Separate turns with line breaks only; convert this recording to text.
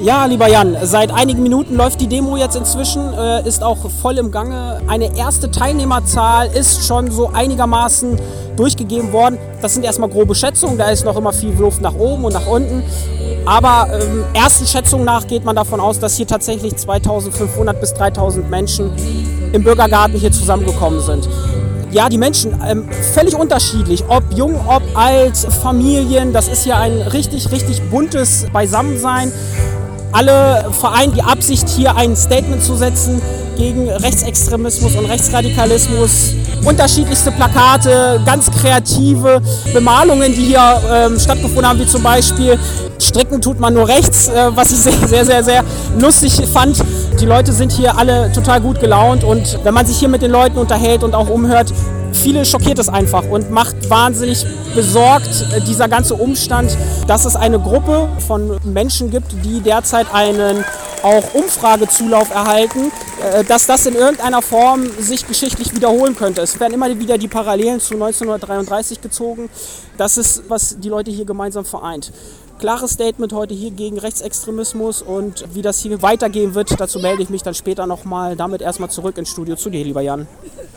Ja, lieber Jan, seit einigen Minuten läuft die Demo jetzt inzwischen, äh, ist auch voll im Gange. Eine erste Teilnehmerzahl ist schon so einigermaßen durchgegeben worden. Das sind erstmal grobe Schätzungen, da ist noch immer viel Luft nach oben und nach unten. Aber ähm, ersten Schätzungen nach geht man davon aus, dass hier tatsächlich 2500 bis 3000 Menschen im Bürgergarten hier zusammengekommen sind ja, die Menschen ähm, völlig unterschiedlich, ob jung, ob alt, Familien, das ist hier ein richtig, richtig buntes Beisammensein alle vereinen die Absicht, hier ein Statement zu setzen gegen Rechtsextremismus und Rechtsradikalismus. Unterschiedlichste Plakate, ganz kreative Bemalungen, die hier ähm, stattgefunden haben, wie zum Beispiel Stricken tut man nur rechts, äh, was ich sehr, sehr, sehr, sehr lustig fand. Die Leute sind hier alle total gut gelaunt und wenn man sich hier mit den Leuten unterhält und auch umhört, viele schockiert es einfach und macht wahnsinnig besorgt äh, dieser ganze Umstand, dass es eine Gruppe von Menschen gibt, die derzeit einen auch Umfragezulauf erhalten, äh, dass das in irgendeiner Form sich geschichtlich wiederholen könnte. Es werden immer wieder die Parallelen zu 1933 gezogen. Das ist, was die Leute hier gemeinsam vereint. Klares Statement heute hier gegen Rechtsextremismus und wie das hier weitergehen wird, dazu melde ich mich dann später nochmal. Damit erstmal zurück ins Studio zu dir, lieber Jan.